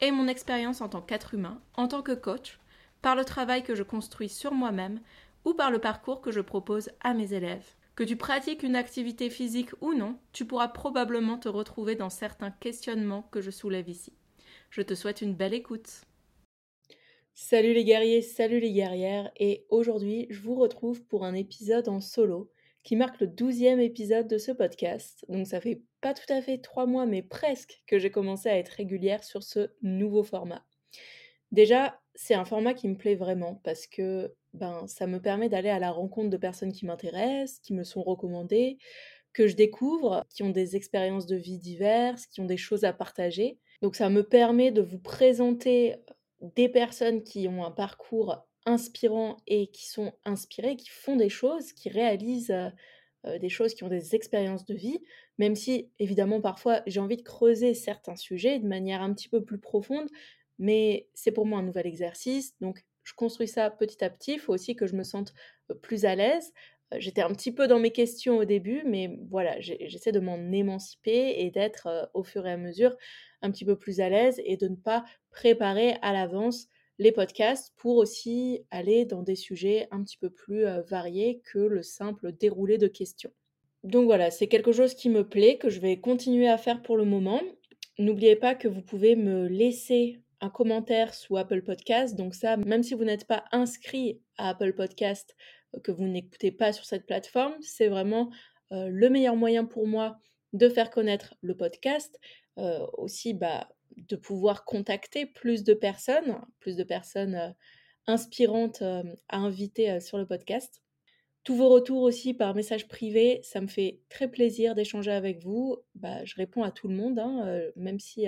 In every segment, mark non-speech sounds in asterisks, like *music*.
et mon expérience en tant qu'être humain, en tant que coach, par le travail que je construis sur moi-même ou par le parcours que je propose à mes élèves. Que tu pratiques une activité physique ou non, tu pourras probablement te retrouver dans certains questionnements que je soulève ici. Je te souhaite une belle écoute. Salut les guerriers, salut les guerrières, et aujourd'hui je vous retrouve pour un épisode en solo qui marque le douzième épisode de ce podcast. Donc ça fait tout à fait trois mois, mais presque que j'ai commencé à être régulière sur ce nouveau format. Déjà, c'est un format qui me plaît vraiment parce que ben, ça me permet d'aller à la rencontre de personnes qui m'intéressent, qui me sont recommandées, que je découvre, qui ont des expériences de vie diverses, qui ont des choses à partager. Donc ça me permet de vous présenter des personnes qui ont un parcours inspirants et qui sont inspirés, qui font des choses, qui réalisent des choses, qui ont des expériences de vie, même si évidemment parfois j'ai envie de creuser certains sujets de manière un petit peu plus profonde, mais c'est pour moi un nouvel exercice, donc je construis ça petit à petit, il faut aussi que je me sente plus à l'aise. J'étais un petit peu dans mes questions au début, mais voilà, j'essaie de m'en émanciper et d'être au fur et à mesure un petit peu plus à l'aise et de ne pas préparer à l'avance les podcasts pour aussi aller dans des sujets un petit peu plus variés que le simple déroulé de questions. Donc voilà, c'est quelque chose qui me plaît, que je vais continuer à faire pour le moment. N'oubliez pas que vous pouvez me laisser un commentaire sous Apple Podcast. Donc ça, même si vous n'êtes pas inscrit à Apple Podcast, que vous n'écoutez pas sur cette plateforme, c'est vraiment le meilleur moyen pour moi de faire connaître le podcast. aussi, bah, de pouvoir contacter plus de personnes, plus de personnes inspirantes à inviter sur le podcast. Tous vos retours aussi par message privé, ça me fait très plaisir d'échanger avec vous. Bah, je réponds à tout le monde, hein, même, si,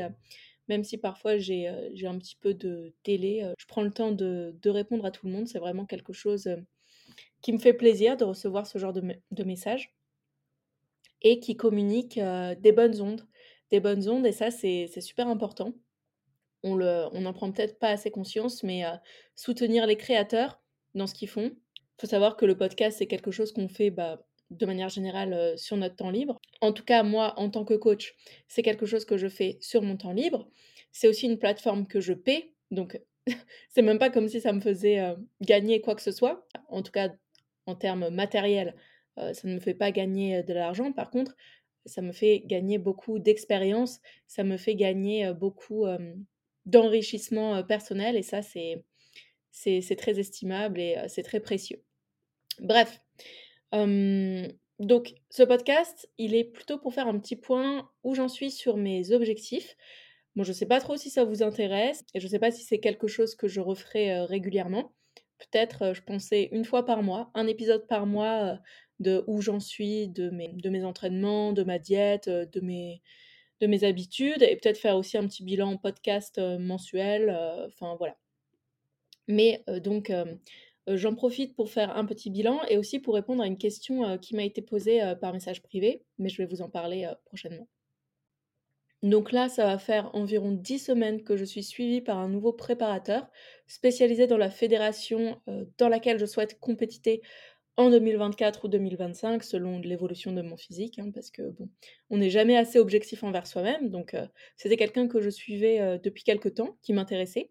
même si parfois j'ai un petit peu de délai. je prends le temps de, répondre à tout le monde. C'est vraiment quelque chose qui me fait plaisir de recevoir ce genre de, de messages et qui communique des bonnes ondes des bonnes ondes et ça, c'est super important. On n'en prend peut-être pas assez conscience, mais soutenir les créateurs dans ce qu'ils font. Il faut savoir que le podcast, c'est quelque chose qu'on fait bah, de manière générale sur notre temps libre. En tout cas, moi, en tant que coach, c'est quelque chose que je fais sur mon temps libre. C'est aussi une plateforme que je paie, donc *laughs* c'est même pas comme si ça me faisait gagner quoi que ce soit. En tout cas, en termes matériels, ça ne me fait pas gagner de l'argent. Par contre, ça me fait gagner beaucoup d'expérience, ça me fait gagner beaucoup d'enrichissement personnel et ça, c'est, c'est, très estimable et c'est très précieux. Bref, donc ce podcast, il est plutôt pour faire un petit point où j'en suis sur mes objectifs. Bon, je ne sais pas trop si ça vous intéresse et je ne sais pas si c'est quelque chose que je referai régulièrement. Peut-être, je pensais une fois par mois, un épisode par mois de où j'en suis, de mes, entraînements, de ma diète, de mes, de mes habitudes, et peut-être faire aussi un petit bilan podcast mensuel, enfin voilà. Mais donc, j'en profite pour faire un petit bilan et aussi pour répondre à une question qui m'a été posée par message privé, mais je vais vous en parler prochainement. Donc là, ça va faire environ 10 semaines que je suis suivie par un nouveau préparateur spécialisé dans la fédération dans laquelle je souhaite compétiter en 2024 ou 2025 selon l'évolution de mon physique, hein, parce que bon, on n'est jamais assez objectif envers soi-même. Donc euh, c'était quelqu'un que je suivais euh, depuis quelques temps, qui m'intéressait,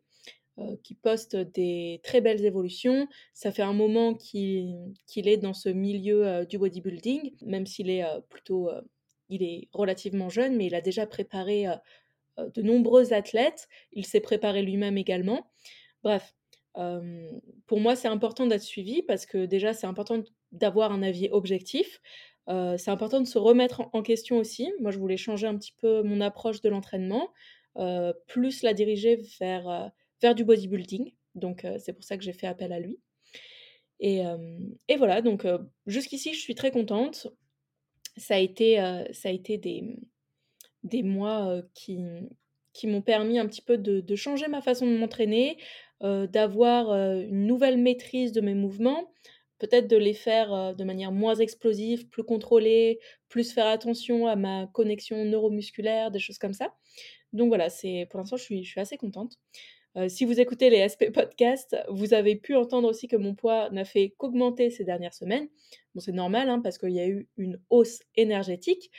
euh, qui poste des très belles évolutions. Ça fait un moment qu'il est dans ce milieu du bodybuilding, même s'il est plutôt, il est relativement jeune, mais il a déjà préparé de nombreux athlètes. Il s'est préparé lui-même également. Bref, pour moi, c'est important d'être suivi parce que déjà, c'est important d'avoir un avis objectif. c'est important de se remettre en, question aussi. Moi, je voulais changer un petit peu mon approche de l'entraînement, plus la diriger vers, vers du bodybuilding. Donc, c'est pour ça que j'ai fait appel à lui. Et, voilà, donc jusqu'ici, je suis très contente. Ça a été, ça a été des, des mois qui, qui m'ont permis un petit peu de changer ma façon de m'entraîner, d'avoir, une nouvelle maîtrise de mes mouvements, peut-être de les faire, de manière moins explosive, plus contrôlée, plus faire attention à ma connexion neuromusculaire, des choses comme ça. Donc voilà, c'est pour l'instant, je suis je suis assez contente. si vous écoutez les SP podcasts, vous avez pu entendre aussi que mon poids n'a fait qu'augmenter ces dernières semaines. Bon, c'est normal, hein, parce qu'il y a eu une hausse énergétique,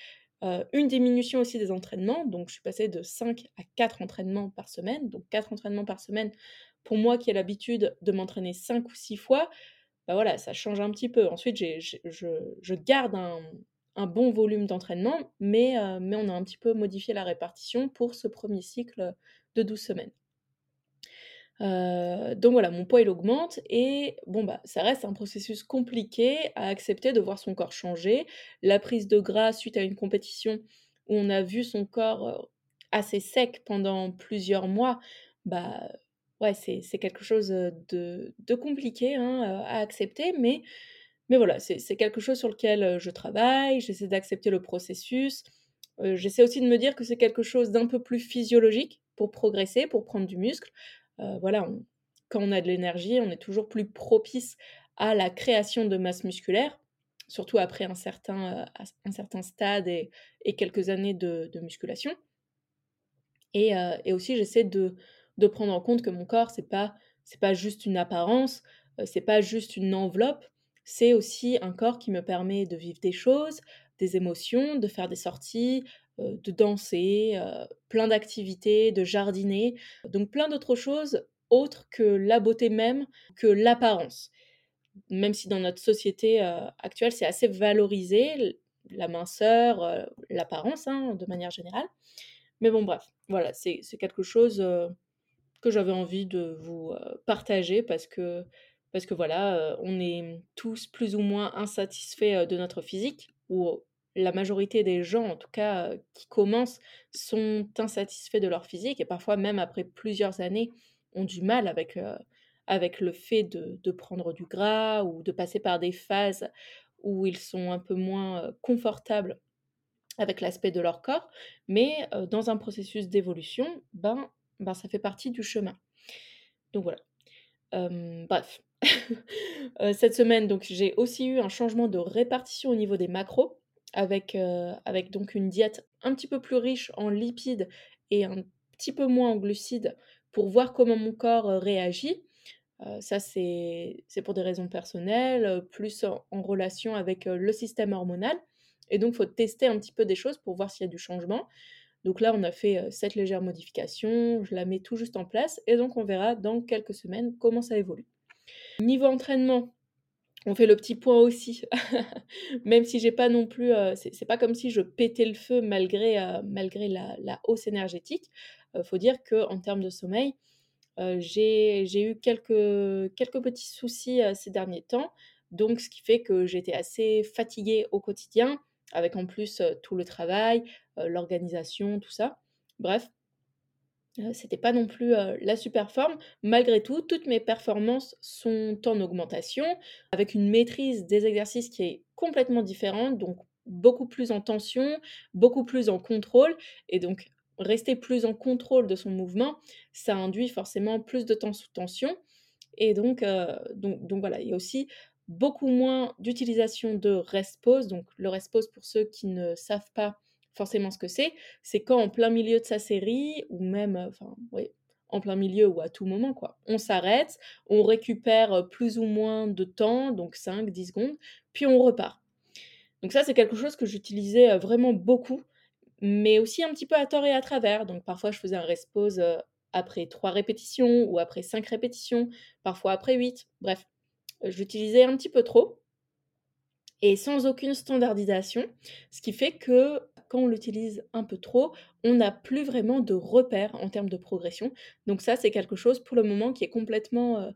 une diminution aussi des entraînements, donc je suis passée de 5 à 4 entraînements par semaine. Donc 4 entraînements par semaine, pour moi qui ai l'habitude de m'entraîner 5 ou 6 fois, bah, voilà, ça change un petit peu. Ensuite, j'ai je garde un bon volume d'entraînement, mais mais on a un petit peu modifié la répartition pour ce premier cycle de 12 semaines. donc voilà, mon poids il augmente et bon bah ça reste un processus compliqué à accepter de voir son corps changer. La prise de gras suite à une compétition où on a vu son corps, assez sec pendant plusieurs mois, bah ouais, c'est quelque chose, de de compliqué, hein, à accepter, mais mais voilà, c'est quelque chose sur lequel, je travaille, j'essaie d'accepter le processus. j'essaie aussi de me dire que c'est quelque chose d'un peu plus physiologique pour progresser, pour prendre du muscle. voilà, quand on a de l'énergie, on est toujours plus propice à la création de masse musculaire, surtout après un certain, un certain stade et et quelques années de de musculation. Et et aussi j'essaie de de prendre en compte que mon corps, c'est pas c'est pas juste une apparence, c'est pas juste une enveloppe, c'est aussi un corps qui me permet de vivre des choses, des émotions, de faire des sorties, de danser, plein d'activités, de jardiner, donc plein d'autres choses autres que la beauté même, que l'apparence. Même si dans notre société, actuelle, c'est assez valorisé, la minceur, l'apparence, hein, de manière générale. Mais bon bref, voilà, c'est quelque chose, que j'avais envie de vous partager parce que, parce que voilà, on est tous plus ou moins insatisfaits de notre physique, ou la majorité des gens, en tout cas, qui commencent, sont insatisfaits de leur physique et parfois même après plusieurs années ont du mal avec, avec le fait de, de prendre du gras ou de passer par des phases où ils sont un peu moins confortables avec l'aspect de leur corps, mais dans un processus d'évolution, ben, ben, ça fait partie du chemin. Donc voilà. bref. *laughs* cette semaine, donc j'ai aussi eu un changement de répartition au niveau des macros, avec, avec donc une diète un petit peu plus riche en lipides et un petit peu moins en glucides pour voir comment mon corps réagit. ça, c'est pour des raisons personnelles, plus en, en relation avec le système hormonal. Et donc, il faut tester un petit peu des choses pour voir s'il y a du changement. Donc là, on a fait cette légère modification, je la mets tout juste en place et donc on verra dans quelques semaines comment ça évolue. Niveau entraînement, on fait le petit point aussi, *laughs* même si j'ai pas non plus, c'est pas comme si je pétais le feu malgré, malgré la, hausse énergétique. Faut dire qu'en termes de sommeil, j'ai eu quelques, quelques petits soucis ces derniers temps, donc ce qui fait que j'étais assez fatiguée au quotidien, avec en plus tout le travail, l'organisation, tout ça. Bref, c'était pas non plus la super forme. Malgré tout, toutes mes performances sont en augmentation, avec une maîtrise des exercices qui est complètement différente, donc beaucoup plus en tension, beaucoup plus en contrôle, et donc rester plus en contrôle de son mouvement, ça induit forcément plus de temps sous tension. Et donc, donc, donc voilà, il y a aussi beaucoup moins d'utilisation de rest-pause. Donc le rest-pause, pour ceux qui ne savent pas forcément ce que c'est, c'est quand en plein milieu de sa série, ou même, enfin, oui, en plein milieu ou à tout moment, quoi. On s'arrête, on récupère plus ou moins de temps, donc 5, 10 secondes, puis on repart. Donc ça, c'est quelque chose que j'utilisais vraiment beaucoup, mais aussi un petit peu à tort et à travers. Donc parfois, je faisais un rest-pause après 3 répétitions ou après 5 répétitions, parfois après 8, bref j'utilisais un petit peu trop et sans aucune standardisation, ce qui fait que quand on l'utilise un peu trop, on n'a plus vraiment de repères en termes de progression. Donc ça, c'est quelque chose pour le moment qui est complètement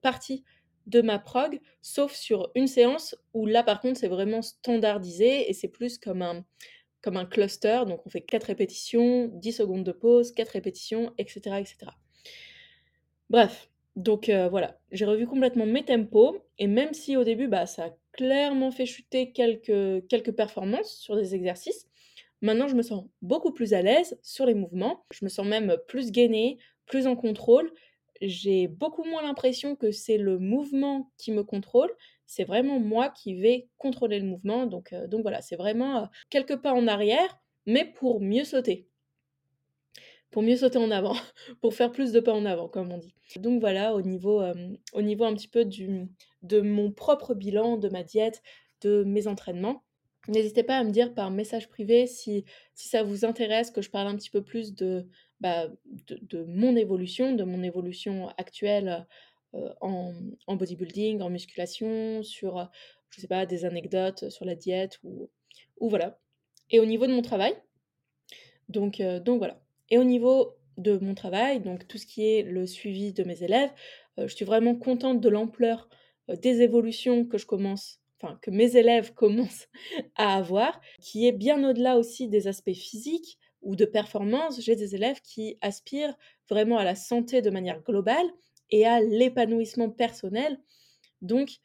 parti de ma prog, sauf sur une séance où là par contre c'est vraiment standardisé et c'est plus comme un, cluster, donc on fait 4 répétitions, 10 secondes de pause, 4 répétitions, etc. etc. Bref, donc voilà, j'ai revu complètement mes tempos et même si au début, bah, ça a clairement fait chuter quelques performances sur des exercices, maintenant je me sens beaucoup plus à l'aise sur les mouvements. Je me sens même plus gainée, plus en contrôle. j'ai beaucoup moins l'impression que c'est le mouvement qui me contrôle, c'est vraiment moi qui vais contrôler le mouvement. Donc, donc voilà, c'est vraiment quelques pas en arrière, mais pour mieux sauter. Pour mieux sauter en avant, *laughs* pour faire plus de pas en avant, comme on dit. Donc voilà, au niveau, au niveau un petit peu du, de mon propre bilan, de ma diète, de mes entraînements. N'hésitez pas à me dire par message privé si, si ça vous intéresse que je parle un petit peu plus de, bah, de, mon évolution, de mon évolution actuelle en, bodybuilding, en musculation, sur, je sais pas, des anecdotes sur la diète ou, ou voilà. Et au niveau de mon travail, donc, donc voilà. Et au niveau de mon travail, donc tout ce qui est le suivi de mes élèves, je suis vraiment contente de l'ampleur des évolutions que je commence enfin que mes élèves *laughs* commencent à avoir, qui est bien au-delà aussi des aspects physiques ou de performance. J'ai des élèves qui aspirent vraiment à la santé de manière globale et à l'épanouissement personnel, donc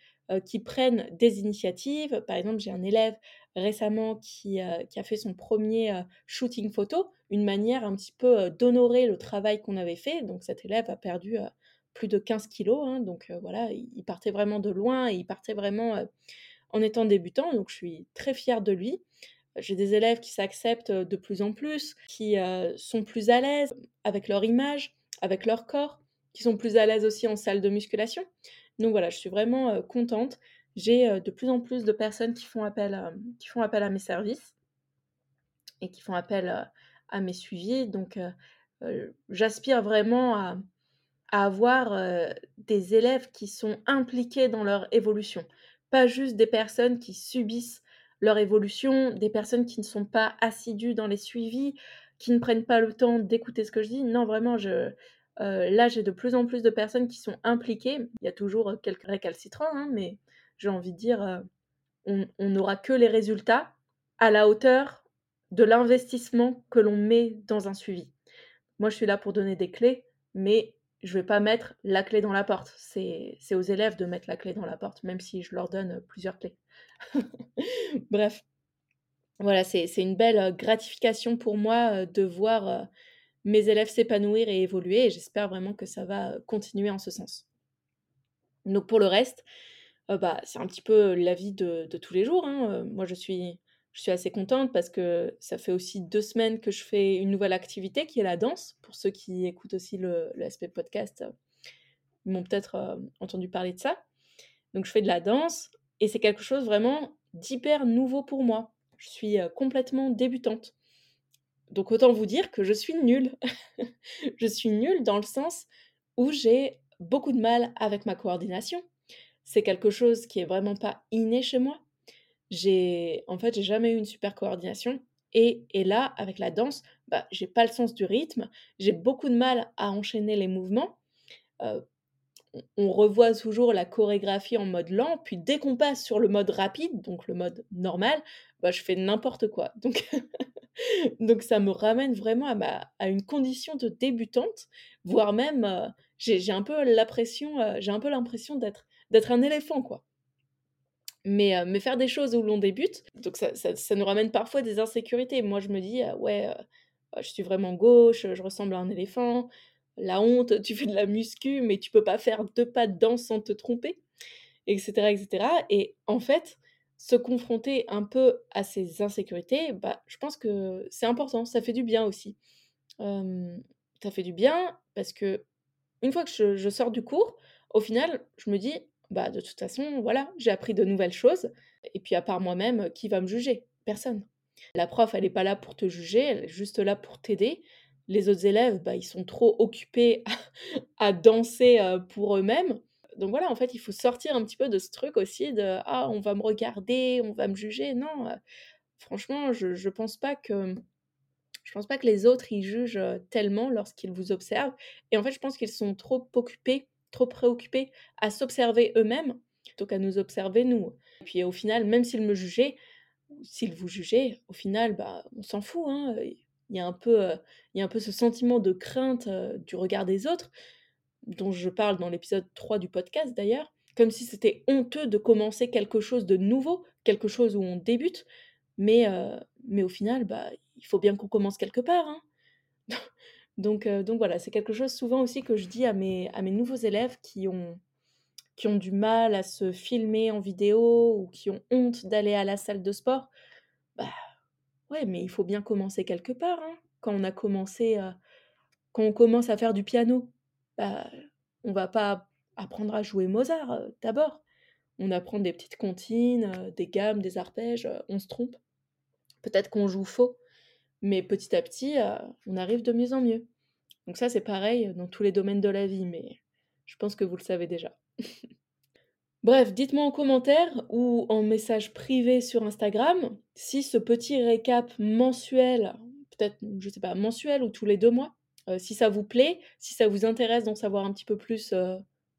qui prennent des initiatives. Par exemple, j'ai un élève récemment qui, qui, a fait son premier shooting photo, une manière un petit peu d'honorer le travail qu'on avait fait. Donc cet élève a perdu plus de 15 kilos, hein, donc voilà, il partait vraiment de loin et il partait vraiment en étant débutant, donc je suis très fière de lui. J'ai des élèves qui s'acceptent de plus en plus, qui sont plus à l'aise avec leur image, avec leur corps, qui sont plus à l'aise aussi en salle de musculation. Donc voilà, je suis vraiment contente. J'ai de plus en plus de personnes qui font appel qui font appel à mes services et qui font appel à mes suivis. Donc j'aspire vraiment à avoir des élèves qui sont impliqués dans leur évolution pas juste des personnes qui subissent leur évolution, des personnes qui ne sont pas assidues dans les suivis, qui ne prennent pas le temps d'écouter ce que je dis. Non, vraiment, euh, là, j'ai de plus en plus de personnes qui sont impliquées. Il y a toujours quelques récalcitrants, hein, mais j'ai envie de dire, euh, on n'aura que les résultats à la hauteur de l'investissement que l'on met dans un suivi. Moi, je suis là pour donner des clés, mais je vais pas mettre la clé dans la porte. C'est aux élèves de mettre la clé dans la porte, même si je leur donne plusieurs clés. *laughs* Bref, voilà, c'est une belle gratification pour moi de voir mes élèves s'épanouir et évoluer, j'espère vraiment que ça va continuer en ce sens. Donc pour le reste, bah, c'est un petit peu la vie de, de tous les jours. Hein. Moi, je suis je suis assez contente parce que ça fait aussi deux semaines que je fais une nouvelle activité qui est la danse. Pour ceux qui écoutent aussi le, le podcast, ils m'ont peut-être euh, entendu parler de ça. Donc je fais de la danse et c'est quelque chose vraiment d'hyper nouveau pour moi. Je suis euh, complètement débutante. Donc autant vous dire que je suis nulle. *laughs* je suis nulle dans le sens où j'ai beaucoup de mal avec ma coordination. C'est quelque chose qui est vraiment pas inné chez moi j'ai en fait, j'ai jamais eu une super coordination et et là, avec la danse, bah, j'ai pas le sens du rythme, j'ai beaucoup de mal à enchaîner les mouvements. on revoit toujours la chorégraphie en mode lent, puis dès qu'on passe sur le mode rapide, donc le mode normal, bah, je fais n'importe quoi. *laughs* Donc donc ça me ramène vraiment à ma à une condition de débutante, voire même, j'ai un peu l'impression, j'ai un peu l'impression d'être d'être un éléphant, quoi. Mais, mais faire des choses où l'on débute, donc ça, ça, nous ramène parfois des insécurités. Moi, je me dis, «Ah ouais, bah, je suis vraiment gauche, je ressemble à un éléphant. La honte, *laughs* tu fais de la muscu, mais tu peux pas faire deux pas de danse sans te tromper, etc., etc. Et en fait, se confronter un peu à ces insécurités, bah, je pense que c'est important, ça fait du bien aussi. ça fait du bien parce que une fois que je sors du cours, au final, je me dis, bah de toute façon, voilà, j'ai appris de nouvelles choses. Et puis à part moi-même, qui va me juger? Personne. La prof, elle n'est pas là pour te juger, elle est juste là pour t'aider. Les autres élèves, bah, ils sont trop occupés *laughs* à, danser pour eux-mêmes. Donc voilà, en fait, il faut sortir un petit peu de ce truc aussi de ah, on va me regarder, on va me juger. Non, franchement, je, je pense pas que je pense pas que les autres ils jugent tellement lorsqu'ils vous observent. Et en fait, je pense qu'ils sont trop occupés trop préoccupés à s'observer eux-mêmes plutôt qu'à nous observer nous. Et puis au final, même s'ils me jugeaient, s'ils vous jugeaient, au final, bah, on s'en fout. Hein. Il, y a un peu, euh, il y a un peu ce sentiment de crainte euh, du regard des autres, dont je parle dans l'épisode 3 du podcast d'ailleurs, comme si c'était honteux de commencer quelque chose de nouveau, quelque chose où on débute, mais, euh, mais au final, bah, il faut bien qu'on commence quelque part. Hein. *laughs* Donc, donc voilà, c'est quelque chose souvent aussi que je dis à mes, à mes nouveaux élèves qui ont, qui ont du mal à se filmer en vidéo ou qui ont honte d'aller à la salle de sport. Bah ouais, mais il faut bien commencer quelque part. Hein. Quand on a commencé, quand on commence à faire du piano, bah, on va pas apprendre à jouer Mozart d'abord. On apprend des petites comptines, des gammes, des arpèges, on se trompe. Peut-être qu'on joue faux, mais petit à petit, on arrive de mieux en mieux. Donc ça, c'est pareil dans tous les domaines de la vie, mais je pense que vous le savez déjà. *laughs* Bref, dites-moi en commentaire ou en message privé sur Instagram si ce petit récap mensuel, peut-être, je sais pas, mensuel ou tous les deux mois, si ça vous plaît, si ça vous intéresse d'en savoir un petit peu plus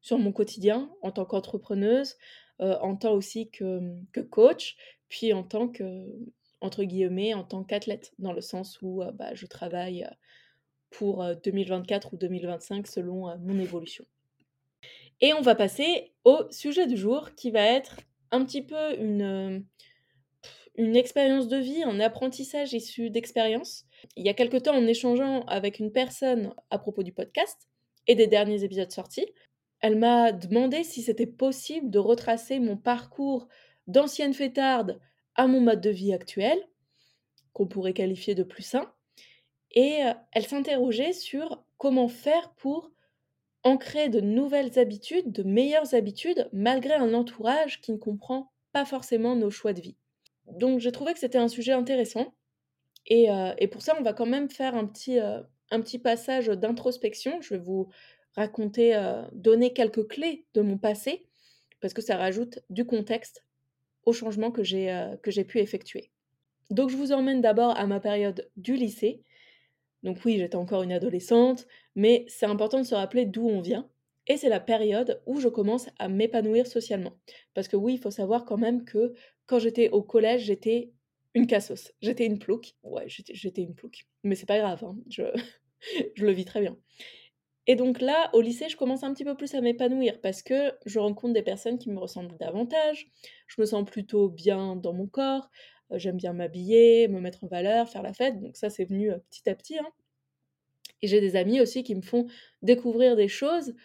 sur mon quotidien en tant qu'entrepreneuse, en tant aussi que, coach, puis en tant que, entre guillemets, en tant qu'athlète, dans le sens où bah, je travaille pour 2024 ou 2025 selon mon évolution. Et on va passer au sujet du jour qui va être un petit peu une, une expérience de vie, un apprentissage issu d'expérience. Il y a quelque temps, en échangeant avec une personne à propos du podcast et des derniers épisodes sortis, elle m'a demandé si c'était possible de retracer mon parcours d'ancienne fêtarde à mon mode de vie actuel, qu'on pourrait qualifier de plus sain. Et euh, elle s'interrogeait sur comment faire pour ancrer de nouvelles habitudes, de meilleures habitudes, malgré un entourage qui ne comprend pas forcément nos choix de vie. Donc j'ai trouvé que c'était un sujet intéressant. Et, euh, pour ça, on va quand même faire un petit, euh, un petit passage d'introspection. Je vais vous raconter, donner quelques clés de mon passé, parce que ça rajoute du contexte au changement que j'ai pu effectuer. Donc je vous emmène d'abord à ma période du lycée. Donc oui, j'étais encore une adolescente, mais c'est important de se rappeler d'où on vient. Et c'est la période où je commence à m'épanouir socialement. Parce que oui, il faut savoir quand même que quand j'étais au collège, j'étais une cassos. J'étais une plouque. Ouais, j'étais une plouque. Mais c'est pas grave, hein. je, *laughs* je le vis très bien. Et donc là, au lycée, je commence un petit peu plus à m'épanouir parce que je rencontre des personnes qui me ressemblent davantage, je me sens plutôt bien dans mon corps, euh, j'aime bien m'habiller, me mettre en valeur, faire la fête, donc ça c'est venu euh, petit à petit. Hein. Et j'ai des amis aussi qui me font découvrir des choses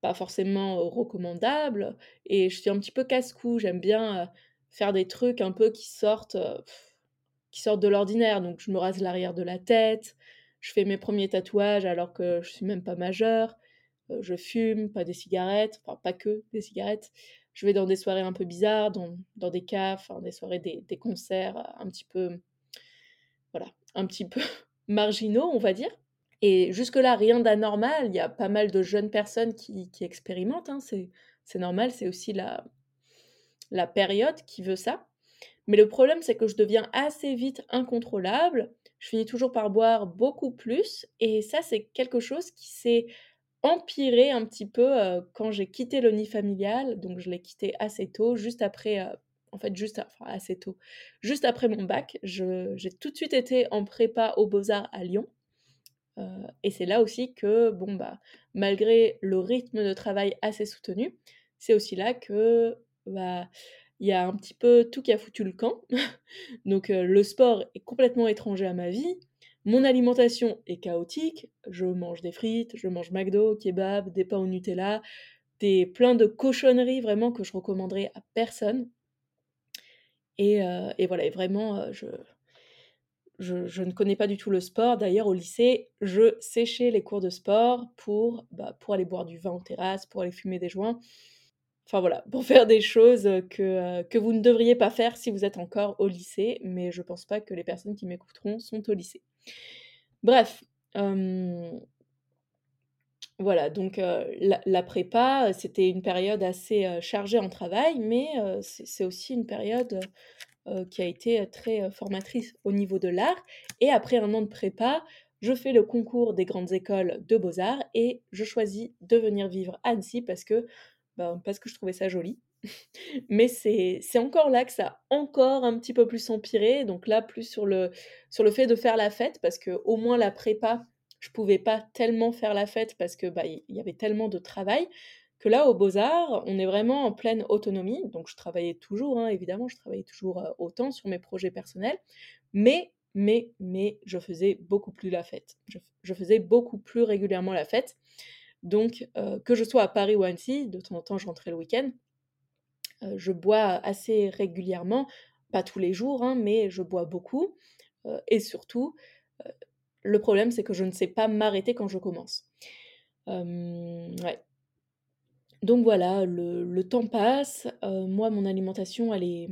pas forcément euh, recommandables, et je suis un petit peu casse-cou, j'aime bien faire des trucs un peu qui sortent, qui sortent de l'ordinaire, donc je me rase l'arrière de la tête, je fais mes premiers tatouages alors que je suis même pas majeure. Euh, je fume, pas des cigarettes, enfin pas que des cigarettes. Je vais dans des soirées un peu bizarres, dans, des cafes, des soirées, des, concerts un petit peu, voilà, un petit peu *laughs* marginaux, on va dire. Et jusque-là, rien d'anormal. Il y a pas mal de jeunes personnes qui, expérimentent. Hein. C'est normal, c'est aussi la période qui veut ça. Mais le problème, c'est que je deviens assez vite incontrôlable je finis toujours par boire beaucoup plus. Et ça, c'est quelque chose qui s'est empiré un petit peu quand j'ai quitté le nid familial. Donc, je l'ai quitté assez tôt, juste après, en fait, juste assez tôt, juste après mon bac. j'ai tout de suite été en prépa aux Beaux-Arts à Lyon. et c'est là aussi que, bon, bah, malgré le rythme de travail assez soutenu, c'est aussi là que, bah, il y a un petit peu tout qui a foutu le camp. *laughs* Donc le sport est complètement étranger à ma vie. Mon alimentation est chaotique. Je mange des frites, je mange McDo, kebab, des pains au Nutella, des plein de cochonneries vraiment que je recommanderais à personne. Et, voilà, et vraiment, je, je, ne connais pas du tout le sport. D'ailleurs, au lycée, je séchais les cours de sport pour, bah, pour aller boire du vin en terrasse, pour aller fumer des joints. Enfin voilà, pour faire des choses que, que vous ne devriez pas faire si vous êtes encore au lycée, mais je pense pas que les personnes qui m'écouteront sont au lycée. Bref, voilà, donc la, prépa, c'était une période assez chargée en travail, mais c'est aussi une période qui a été très formatrice au niveau de l'art. Et après un an de prépa, je fais le concours des grandes écoles de beaux-arts et je choisis de venir vivre à Annecy parce que ben, parce que je trouvais ça joli. *laughs* Mais c'est encore là que ça a encore un petit peu plus empiré. Donc là, plus sur le, sur le fait de faire la fête, parce que au moins la prépa, je pouvais pas tellement faire la fête parce que bah, il y avait tellement de travail que là, au Beaux-Arts, on est vraiment en pleine autonomie. Donc je travaillais toujours, hein, évidemment, je travaillais toujours autant sur mes projets personnels. Mais mais, mais je faisais beaucoup plus la fête. Je, faisais beaucoup plus régulièrement la fête. Donc, que je sois à Paris ou à Annecy, de temps en temps, je rentrais le week-end. je bois assez régulièrement, pas tous les jours, hein, mais je bois beaucoup. et surtout, le problème, c'est que je ne sais pas m'arrêter quand je commence. Donc voilà, le, temps passe. moi, mon alimentation, elle, est,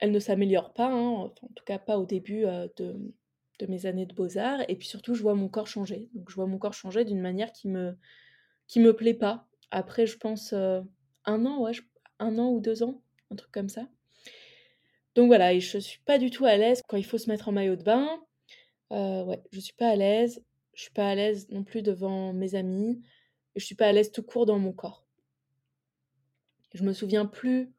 elle ne s'améliore pas, hein, en tout cas pas au début de, de, mes années de beaux-arts. Et puis surtout, je vois mon corps changer. Donc je vois mon corps changer d'une manière qui me, qui me plaît pas. Après, je pense un an, ouais, un an ou deux ans, un truc comme ça. Donc voilà, et je suis pas du tout à l'aise quand il faut se mettre en maillot de bain. Euh, ouais, je suis pas à l'aise. Je suis pas à l'aise non plus devant mes amis. Je suis pas à l'aise tout court dans mon corps. Je me souviens plus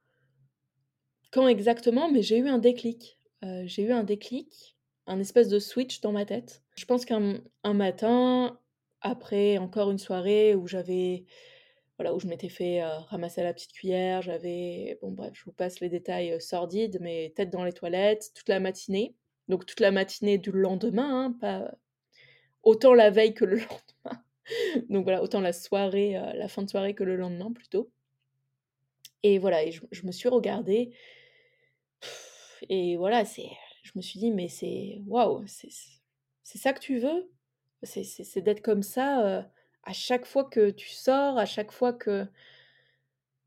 quand exactement, mais j'ai eu un déclic. Euh, j'ai eu un déclic, un espèce de switch dans ma tête. Je pense qu'un matin, après encore une soirée où j'avais voilà, où je m'étais fait euh, ramasser la petite cuillère, j'avais, bon bref, je vous passe les détails sordides, mais tête dans les toilettes toute la matinée. Donc toute la matinée du lendemain, hein, pas autant la veille que le *laughs* lendemain. Donc voilà, autant la soirée, euh, la fin de soirée que le lendemain plutôt. Et voilà, et je, me suis regardée. Et voilà, c'est, je me suis dit, mais c'est waouh, c'est, c'est ça que tu veux? C'est d'être comme ça à chaque fois que tu sors, à chaque fois que,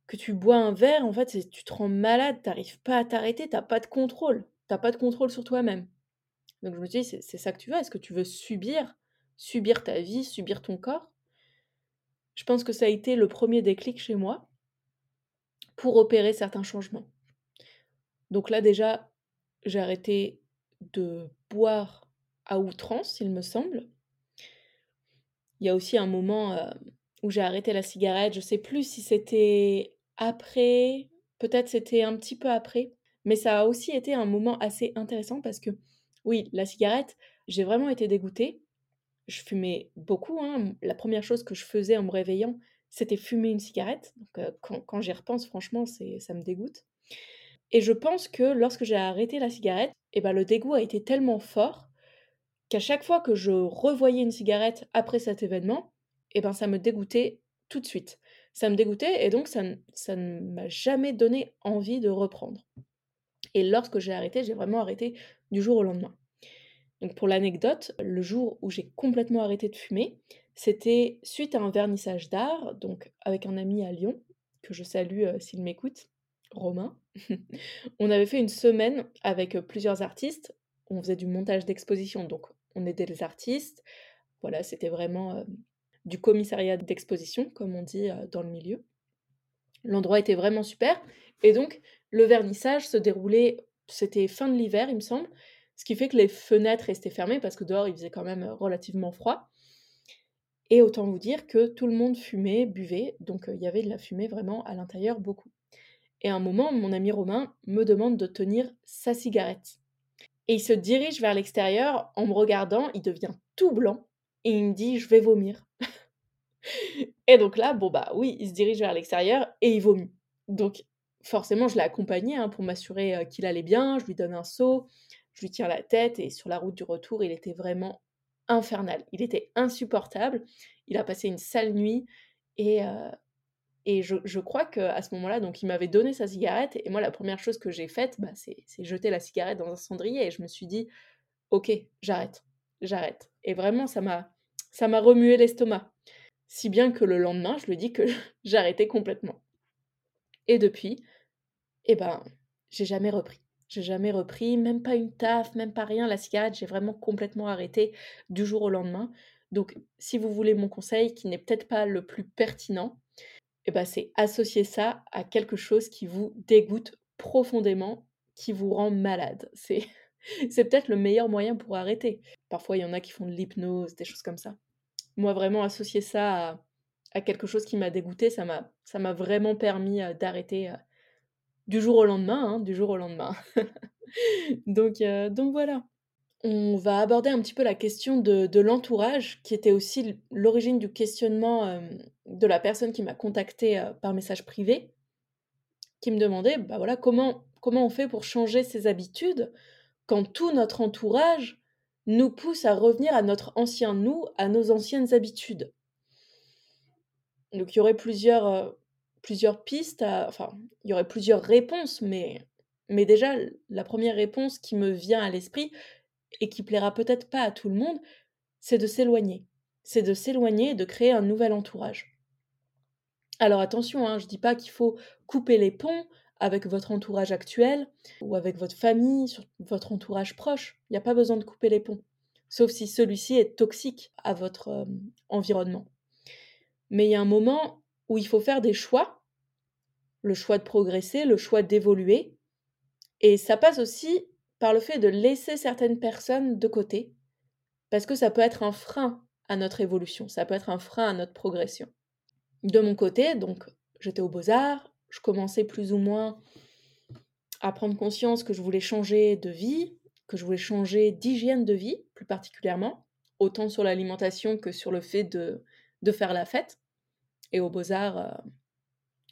que tu bois un verre, en fait, tu te rends malade, t'arrives pas à t'arrêter, t'as pas de contrôle. T'as pas de contrôle sur toi-même. Donc je me dis, c'est ça que tu veux Est-ce que tu veux subir, subir ta vie, subir ton corps? Je pense que ça a été le premier déclic chez moi pour opérer certains changements. Donc là déjà, j'ai arrêté de boire à outrance, il me semble. Il y a aussi un moment euh, où j'ai arrêté la cigarette. Je sais plus si c'était après, peut-être c'était un petit peu après, mais ça a aussi été un moment assez intéressant parce que oui, la cigarette, j'ai vraiment été dégoûtée. Je fumais beaucoup. Hein. La première chose que je faisais en me réveillant, c'était fumer une cigarette. Donc, quand, quand j'y repense, franchement, ça me dégoûte. Et je pense que lorsque j'ai arrêté la cigarette, eh ben, le dégoût a été tellement fort qu'à chaque fois que je revoyais une cigarette après cet événement, eh ben, ça me dégoûtait tout de suite. Ça me dégoûtait et donc ça, ne m'a jamais donné envie de reprendre. Et lorsque j'ai arrêté, j'ai vraiment arrêté du jour au lendemain. Donc pour l'anecdote, le jour où j'ai complètement arrêté de fumer, c'était suite à un vernissage d'art, donc avec un ami à Lyon, que je salue euh, s'il m'écoute, Romain. *laughs* on avait fait une semaine avec euh, plusieurs artistes, on faisait du montage d'exposition, donc on aidait les artistes. Voilà, c'était vraiment euh, du commissariat d'exposition, comme on dit dans le milieu. L'endroit était vraiment super, et donc le vernissage se déroulait c'était fin de l'hiver, il me semble, ce qui fait que les fenêtres restaient fermées parce que dehors il faisait quand même euh, relativement froid. Et autant vous dire que tout le monde fumait, buvait, donc euh, il y avait de la fumée vraiment à l'intérieur beaucoup. Et à un moment, mon ami Romain me demande de tenir sa cigarette. Et il se dirige vers l'extérieur en me regardant, il devient tout blanc et il me dit je vais vomir. *laughs* et donc là, bon bah oui, il se dirige vers l'extérieur et il vomit. Donc forcément, je l'ai accompagné hein, pour m'assurer qu'il allait bien. Je lui donne un seau, je lui tiens la tête et sur la route du retour, il était vraiment infernal. Il était insupportable. Il a passé une sale nuit et, et je, je, crois qu'à ce moment-là, donc il m'avait donné sa cigarette et moi, la première chose que j'ai faite, bah, c'est jeter la cigarette dans un cendrier et je me suis dit, ok, j'arrête, j'arrête. Et vraiment, ça m'a ça m'a remué l'estomac. Si bien que le lendemain, je lui dis que *laughs* j'arrêtais complètement. Et depuis, eh ben, j'ai jamais repris. J'ai jamais repris, même pas une taf, même pas rien. La cigarette, j'ai vraiment complètement arrêté du jour au lendemain. Donc, si vous voulez mon conseil, qui n'est peut-être pas le plus pertinent, eh ben, c'est associer ça à quelque chose qui vous dégoûte profondément, qui vous rend malade. C'est, *laughs* c'est peut-être le meilleur moyen pour arrêter. Parfois, il y en a qui font de l'hypnose, des choses comme ça. Moi, vraiment, associer ça à, quelque chose qui m'a dégoûté, ça m'a, ça m'a vraiment permis euh, d'arrêter euh, du jour au lendemain, hein, du jour au lendemain. *laughs* donc, euh, donc voilà. On va aborder un petit peu la question de, l'entourage, qui était aussi l'origine du questionnement euh, de la personne qui m'a contacté euh, par message privé, qui me demandait, bah voilà, comment, on fait pour changer ses habitudes quand tout notre entourage nous pousse à revenir à notre ancien nous, à nos anciennes habitudes. Donc il y aurait plusieurs, euh, pistes, enfin, il y aurait plusieurs réponses, mais déjà, la première réponse qui me vient à l'esprit, et qui plaira peut-être pas à tout le monde, c'est de s'éloigner. C'est de s'éloigner et de créer un nouvel entourage. Alors attention, hein, je ne dis pas qu'il faut couper les ponts avec votre entourage actuel ou avec votre famille, votre entourage proche. Il n'y a pas besoin de couper les ponts, sauf si celui-ci est toxique à votre euh, environnement. Mais il y a un moment où il faut faire des choix, le choix de progresser, le choix d'évoluer, et ça passe aussi par le fait de laisser certaines personnes de côté, parce que ça peut être un frein à notre évolution, ça peut être un frein à notre progression. De mon côté, donc j'étais aux beaux-arts, je commençais plus ou moins à prendre conscience que je voulais changer de vie, que je voulais changer d'hygiène de vie, plus particulièrement, autant sur l'alimentation que sur le fait de, de faire la fête. Et aux beaux-arts, euh,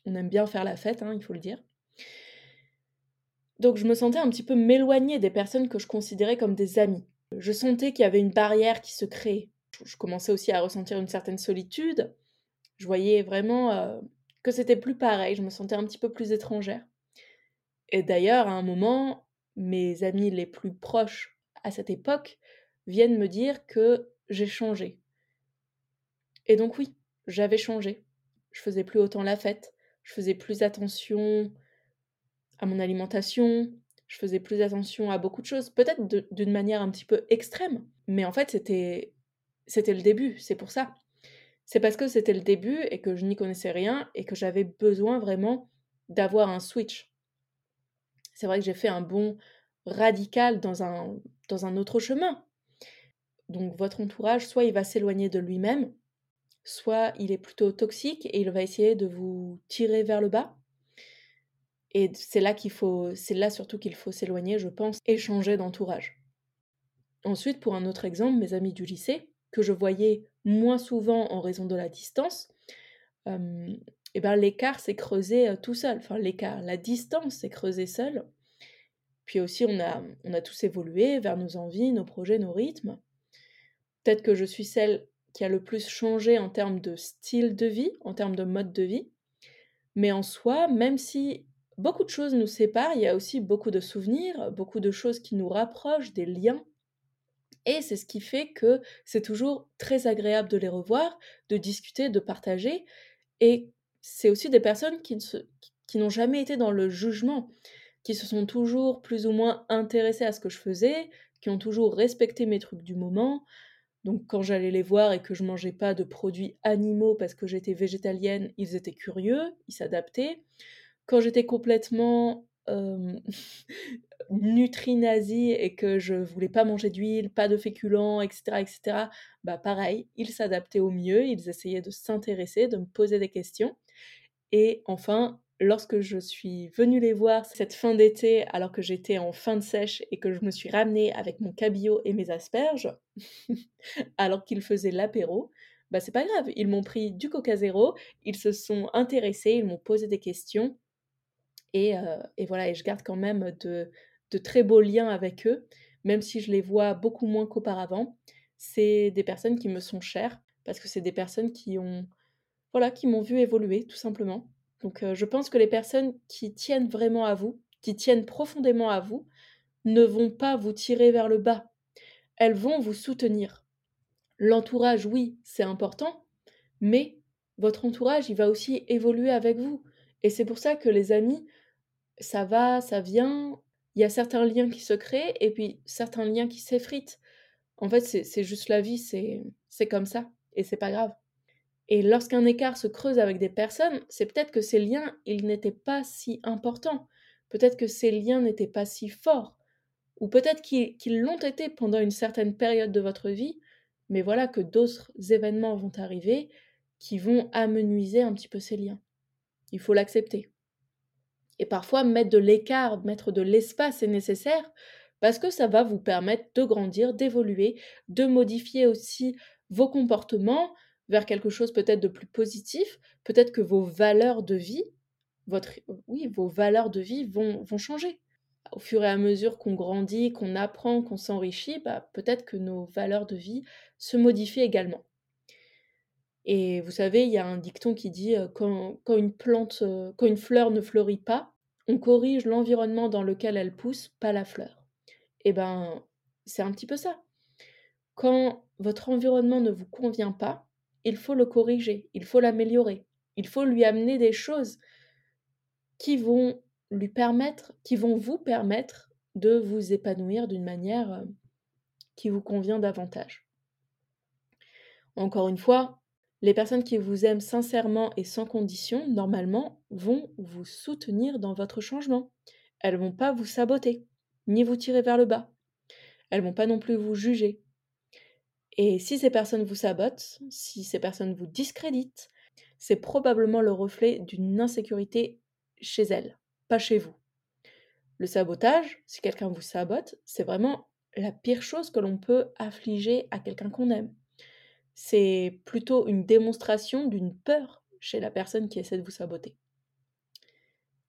on aime bien faire la fête, hein, il faut le dire. Donc je me sentais un petit peu m'éloigner des personnes que je considérais comme des amis. Je sentais qu'il y avait une barrière qui se créait. Je commençais aussi à ressentir une certaine solitude. Je voyais vraiment euh, que c'était plus pareil, je me sentais un petit peu plus étrangère. Et d'ailleurs, à un moment, mes amis les plus proches à cette époque viennent me dire que j'ai changé. Et donc oui, j'avais changé. Je faisais plus autant la fête, je faisais plus attention à mon alimentation, je faisais plus attention à beaucoup de choses, peut-être d'une manière un petit peu extrême, mais en fait c'était c'était le début, c'est pour ça. C'est parce que c'était le début et que je n'y connaissais rien et que j'avais besoin vraiment d'avoir un switch. C'est vrai que j'ai fait un bond radical dans un, dans un autre chemin. Donc votre entourage, soit il va s'éloigner de lui-même, soit il est plutôt toxique et il va essayer de vous tirer vers le bas, et c'est là qu'il faut, c'est là surtout qu'il faut s'éloigner, je pense, et changer d'entourage. Ensuite, pour un autre exemple, mes amis du lycée, que je voyais moins souvent en raison de la distance, et ben l'écart s'est creusé tout seul. Enfin, l'écart, la distance s'est creusée seule. Puis aussi, on a, on a tous évolué vers nos envies, nos projets, nos rythmes. Peut-être que je suis celle qui a le plus changé en termes de style de vie, en termes de mode de vie. Mais en soi, même si beaucoup de choses nous séparent, il y a aussi beaucoup de souvenirs, beaucoup de choses qui nous rapprochent, des liens. Et c'est ce qui fait que c'est toujours très agréable de les revoir, de discuter, de partager. Et c'est aussi des personnes qui, n'ont jamais été dans le jugement, qui se sont toujours plus ou moins intéressées à ce que je faisais, qui ont toujours respecté mes trucs du moment. Donc quand j'allais les voir et que je mangeais pas de produits animaux parce que j'étais végétalienne, ils étaient curieux, ils s'adaptaient quand j'étais complètement euh, *laughs* nutri-nazie et que je voulais pas manger d'huile, pas de féculents, etc., etc., bah pareil, ils s'adaptaient au mieux, ils essayaient de s'intéresser, de me poser des questions. Et enfin, lorsque je suis venue les voir cette fin d'été, alors que j'étais en fin de sèche et que je me suis ramenée avec mon cabillaud et mes asperges, *laughs* alors qu'ils faisaient l'apéro, bah c'est pas grave, ils m'ont pris du coca zéro, ils se sont intéressés, ils m'ont posé des questions et, voilà, et je garde quand même de, très beaux liens avec eux, même si je les vois beaucoup moins qu'auparavant. C'est des personnes qui me sont chères, parce que c'est des personnes qui ont, voilà, qui m'ont vu évoluer, tout simplement. Donc je pense que les personnes qui tiennent vraiment à vous, qui tiennent profondément à vous, ne vont pas vous tirer vers le bas. Elles vont vous soutenir. L'entourage, oui, c'est important, mais votre entourage, il va aussi évoluer avec vous. Et c'est pour ça que les amis, ça va, ça vient. Il y a certains liens qui se créent et puis certains liens qui s'effritent. En fait, c'est juste la vie, c'est comme ça et c'est pas grave. Et lorsqu'un écart se creuse avec des personnes, c'est peut-être que ces liens, ils n'étaient pas si importants. Peut-être que ces liens n'étaient pas si forts. Ou peut-être qu'ils l'ont été pendant une certaine période de votre vie, mais voilà que d'autres événements vont arriver qui vont amenuiser un petit peu ces liens. Il faut l'accepter. Et parfois, mettre de l'écart, mettre de l'espace est nécessaire parce que ça va vous permettre de grandir, d'évoluer, de modifier aussi vos comportements vers quelque chose peut-être de plus positif. Peut-être que vos valeurs de vie, votre, oui, vos valeurs de vie vont, vont changer. au fur et à mesure qu'on grandit, qu'on apprend, qu'on s'enrichit, bah, peut-être que nos valeurs de vie se modifient également. Et vous savez, il y a un dicton qui dit quand, une plante, quand une fleur ne fleurit pas, on corrige l'environnement dans lequel elle pousse, pas la fleur. Eh ben, c'est un petit peu ça. Quand votre environnement ne vous convient pas, il faut le corriger, il faut l'améliorer, il faut lui amener des choses qui vont lui permettre, qui vont vous permettre de vous épanouir d'une manière qui vous convient davantage. Encore une fois, les personnes qui vous aiment sincèrement et sans condition, normalement, vont vous soutenir dans votre changement. Elles vont pas vous saboter, ni vous tirer vers le bas. Elles vont pas non plus vous juger. Et si ces personnes vous sabotent, si ces personnes vous discréditent, c'est probablement le reflet d'une insécurité chez elles, pas chez vous. Le sabotage, si quelqu'un vous sabote, c'est vraiment la pire chose que l'on peut affliger à quelqu'un qu'on aime. C'est plutôt une démonstration d'une peur chez la personne qui essaie de vous saboter.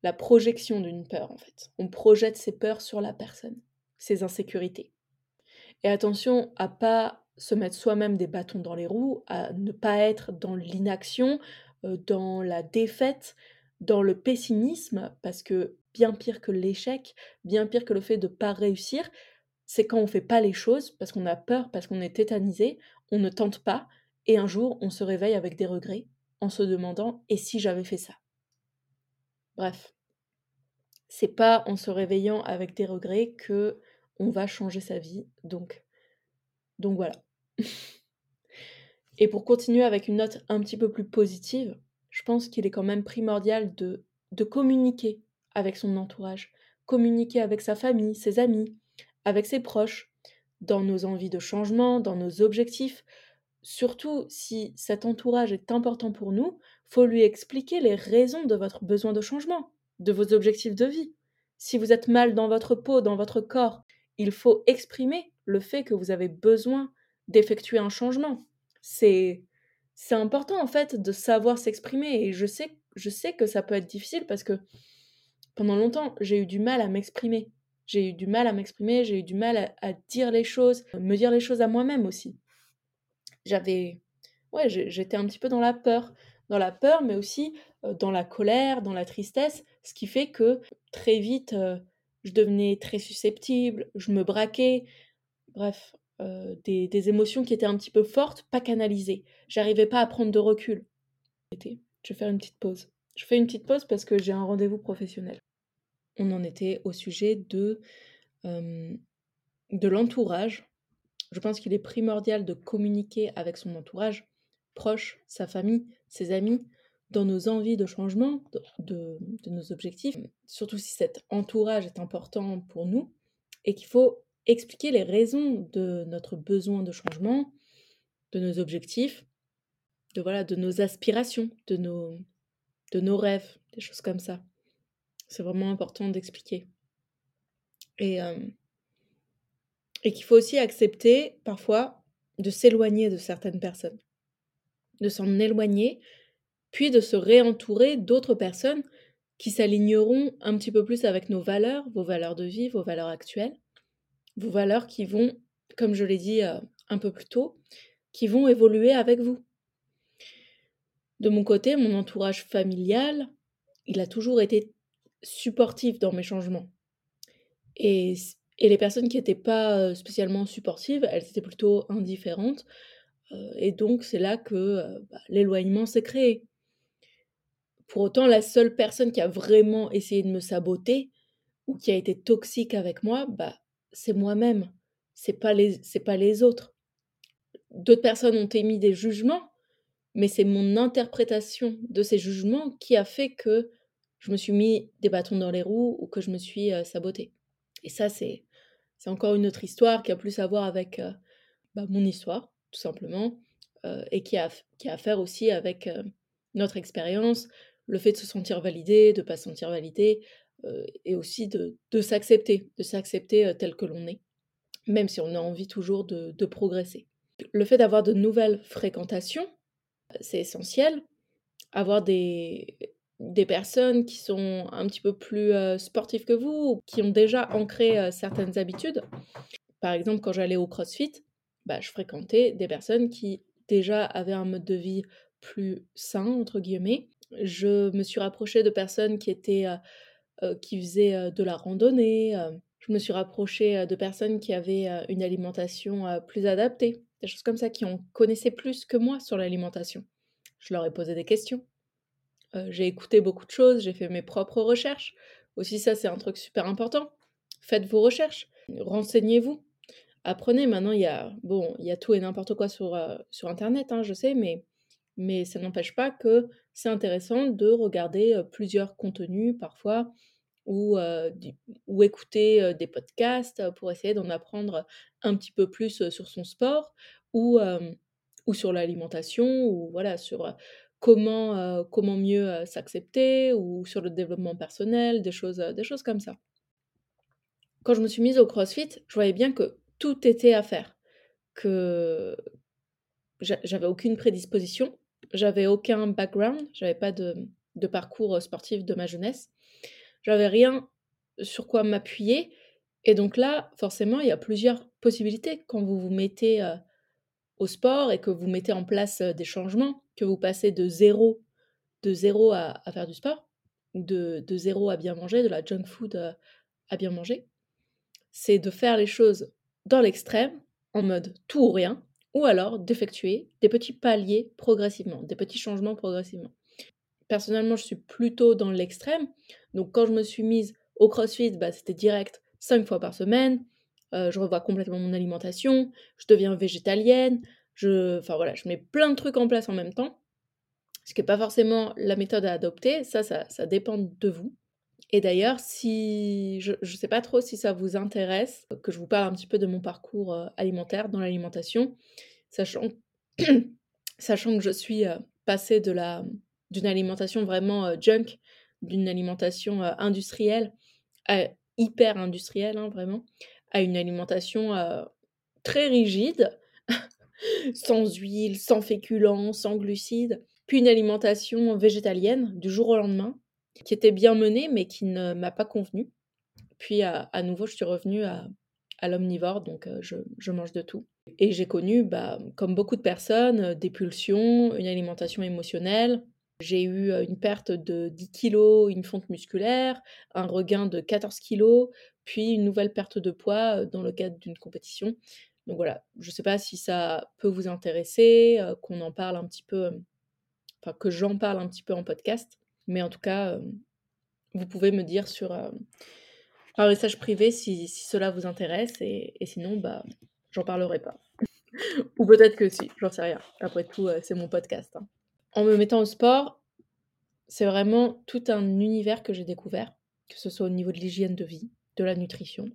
La projection d'une peur, en fait. On projette ses peurs sur la personne, ses insécurités. Et attention à pas se mettre soi-même des bâtons dans les roues, à ne pas être dans l'inaction, euh, dans la défaite, dans le pessimisme, parce que bien pire que l'échec, bien pire que le fait de ne pas réussir, c'est quand on ne fait pas les choses, parce qu'on a peur, parce qu'on est tétanisé, on ne tente pas, et un jour on se réveille avec des regrets, en se demandant et si j'avais fait ça? Bref, c'est pas en se réveillant avec des regrets que on va changer sa vie, donc donc voilà. Et pour continuer avec une note un petit peu plus positive, je pense qu'il est quand même primordial de, de communiquer avec son entourage, communiquer avec sa famille, ses amis, avec ses proches, dans nos envies de changement, dans nos objectifs. Surtout si cet entourage est important pour nous, faut lui expliquer les raisons de votre besoin de changement, de vos objectifs de vie. Si vous êtes mal dans votre peau, dans votre corps, il faut exprimer le fait que vous avez besoin d'effectuer un changement. C'est c'est important en fait de savoir s'exprimer et je sais je sais que ça peut être difficile parce que pendant longtemps, j'ai eu du mal à m'exprimer. J'ai eu du mal à m'exprimer, j'ai eu du mal à, dire les choses, me dire les choses à moi-même aussi. J'avais ouais, j'étais un petit peu dans la peur, dans la peur mais aussi euh, dans la colère, dans la tristesse, ce qui fait que très vite euh, je devenais très susceptible, je me braquais, bref, euh, des, émotions qui étaient un petit peu fortes, pas canalisées. J'arrivais pas à prendre de recul. Je vais faire une petite pause. Je fais une petite pause parce que j'ai un rendez-vous professionnel. On en était au sujet de, de l'entourage. Je pense qu'il est primordial de communiquer avec son entourage proche, sa famille, ses amis, dans nos envies de changement, de, nos objectifs, surtout si cet entourage est important pour nous, et qu'il faut expliquer les raisons de notre besoin de changement, de nos objectifs, de voilà, de nos aspirations, de nos, de nos rêves, des choses comme ça. C'est vraiment important d'expliquer. Et, euh, et qu'il faut aussi accepter parfois de s'éloigner de certaines personnes, de s'en éloigner puis de se réentourer d'autres personnes qui s'aligneront un petit peu plus avec nos valeurs, vos valeurs de vie, vos valeurs actuelles, vos valeurs qui vont, comme je l'ai dit euh, un peu plus tôt, qui vont évoluer avec vous. De mon côté, mon entourage familial, il a toujours été supportif dans mes changements. Et, les personnes qui n'étaient pas euh, spécialement supportives, elles étaient plutôt indifférentes. Euh, et donc, c'est là que bah, l'éloignement s'est créé. Pour autant, la seule personne qui a vraiment essayé de me saboter ou qui a été toxique avec moi, bah, c'est moi-même. C'est pas les, c'est pas les autres. D'autres personnes ont émis des jugements, mais c'est mon interprétation de ces jugements qui a fait que je me suis mis des bâtons dans les roues ou que je me suis saboté. sabotée. Et ça, c'est, encore une autre histoire qui a plus à voir avec euh, bah, mon histoire, tout simplement, euh, et qui a, qui a à faire aussi avec euh, notre expérience, le fait de se sentir validé, de ne pas se sentir validé, euh, et aussi de, s'accepter, de s'accepter euh, tel que l'on est, même si on a envie toujours de, progresser. Le fait d'avoir de nouvelles fréquentations, c'est essentiel. Avoir des, des personnes qui sont un petit peu plus sportives que vous, qui ont déjà ancré certaines habitudes. Par exemple, quand j'allais au CrossFit, bah, je fréquentais des personnes qui déjà avaient un mode de vie plus sain, entre guillemets. Je me suis rapprochée de personnes qui étaient qui faisaient de la randonnée. je me suis rapprochée de personnes qui avaient une alimentation plus adaptée, des choses comme ça, qui en connaissaient plus que moi sur l'alimentation. Je leur ai posé des questions. J'ai écouté beaucoup de choses, j'ai fait mes propres recherches. Aussi, ça, c'est un truc super important. Faites vos recherches, renseignez-vous. Apprenez, maintenant, il y a, bon, y a tout et n'importe quoi sur, sur Internet, hein, je sais, mais, mais ça n'empêche pas que c'est intéressant de regarder plusieurs contenus parfois ou, ou écouter des podcasts pour essayer d'en apprendre un petit peu plus sur son sport ou, ou sur l'alimentation ou voilà sur comment, comment mieux s'accepter ou sur le développement personnel, des choses, des choses comme ça. Quand je me suis mise au CrossFit, je voyais bien que tout était à faire, que j'avais aucune prédisposition, j'avais aucun background, j'avais pas de, de parcours sportif de ma jeunesse, j'avais rien sur quoi m'appuyer. Et donc là, forcément, il y a plusieurs possibilités quand vous vous mettez au sport et que vous mettez en place des changements, que vous passez de zéro, de zéro à, faire du sport, de, zéro à bien manger, de la junk food à bien manger. C'est de faire les choses dans l'extrême, en mode tout ou rien, ou alors d'effectuer des petits paliers progressivement, des petits changements progressivement. Personnellement, je suis plutôt dans l'extrême. Donc quand je me suis mise au CrossFit, bah, c'était direct 5 fois par semaine. Euh, je revois complètement mon alimentation, je deviens végétalienne, je, enfin voilà, je mets plein de trucs en place en même temps. Ce qui n'est pas forcément la méthode à adopter, ça, ça, ça dépend de vous. Et d'ailleurs, si je ne sais pas trop si ça vous intéresse, que je vous parle un petit peu de mon parcours euh, alimentaire dans l'alimentation, sachant, *coughs* sachant que je suis euh, passée de la d'une alimentation vraiment junk, d'une alimentation industrielle, hyper industrielle hein, vraiment, à une alimentation très rigide, *laughs* sans huile, sans féculents, sans glucides, puis une alimentation végétalienne du jour au lendemain, qui était bien menée, mais qui ne m'a pas convenu. Puis à, nouveau, je suis revenue à, l'omnivore, donc je, mange de tout. Et j'ai connu, bah, comme beaucoup de personnes, des pulsions, une alimentation émotionnelle. J'ai eu une perte de 10 kilos, une fonte musculaire, un regain de 14 kilos, puis une nouvelle perte de poids dans le cadre d'une compétition. Donc voilà, je ne sais pas si ça peut vous intéresser, qu'on en parle un petit peu, enfin que j'en parle un petit peu en podcast. Mais en tout cas, vous pouvez me dire sur un message privé si, cela vous intéresse et, sinon, bah, j'en parlerai pas. *laughs* Ou peut-être que si, j'en sais rien. Après tout, c'est mon podcast. Hein. En me mettant au sport, c'est vraiment tout un univers que j'ai découvert, que ce soit au niveau de l'hygiène de vie, de la nutrition,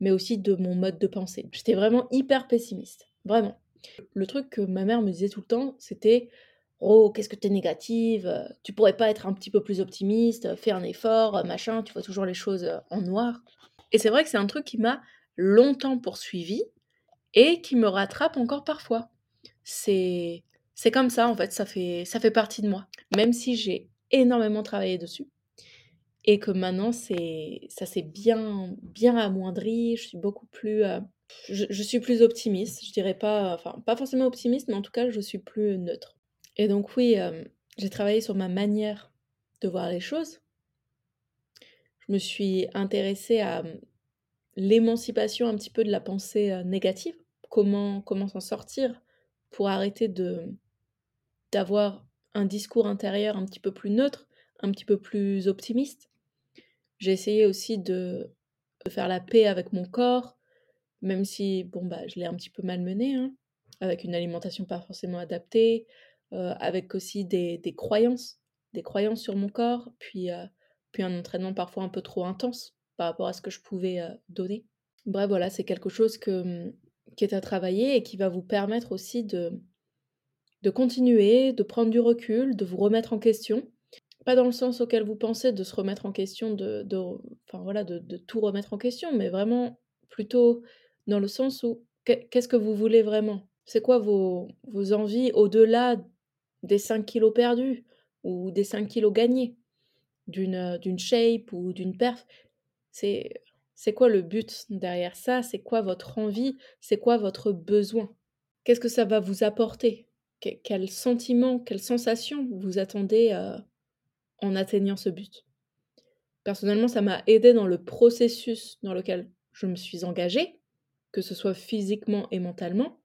mais aussi de mon mode de pensée. J'étais vraiment hyper pessimiste, vraiment. Le truc que ma mère me disait tout le temps, c'était Oh, qu'est-ce que t'es négative, tu pourrais pas être un petit peu plus optimiste, fais un effort, machin, tu vois toujours les choses en noir. Et c'est vrai que c'est un truc qui m'a longtemps poursuivi et qui me rattrape encore parfois. C'est c'est comme ça en fait, ça fait ça fait partie de moi, même si j'ai énormément travaillé dessus et que maintenant ça s'est bien bien amoindri, je suis beaucoup plus je, je, suis plus optimiste, je dirais pas enfin pas forcément optimiste mais en tout cas je suis plus neutre. Et donc oui, j'ai travaillé sur ma manière de voir les choses. Je me suis intéressée à l'émancipation un petit peu de la pensée négative, comment, comment s'en sortir pour arrêter de d'avoir un discours intérieur un petit peu plus neutre, un petit peu plus optimiste. J'ai essayé aussi de, faire la paix avec mon corps, même si bon bah je l'ai un petit peu malmené, hein, avec une alimentation pas forcément adaptée, euh, avec aussi des, croyances, des croyances sur mon corps, puis, euh, puis un entraînement parfois un peu trop intense par rapport à ce que je pouvais euh, donner. Bref, voilà, c'est quelque chose que, mmh, qui est à travailler et qui va vous permettre aussi de, de continuer, de prendre du recul, de vous remettre en question. Pas dans le sens auquel vous pensez de se remettre en question, de, enfin, voilà, de, tout remettre en question, mais vraiment plutôt dans le sens où qu'est-ce que vous voulez vraiment? C'est quoi vos, vos envies au-delà des 5 kilos perdus ou des 5 kilos gagnés? d'une d'une shape ou d'une perf? C'est c'est quoi le but derrière ça? C'est quoi votre envie? C'est quoi votre besoin? Qu'est-ce que ça va vous apporter? Quel sentiment, quelle sensation vous attendez en atteignant ce but? Personnellement, ça m'a aidé dans le processus dans lequel je me suis engagée, que ce soit physiquement et mentalement.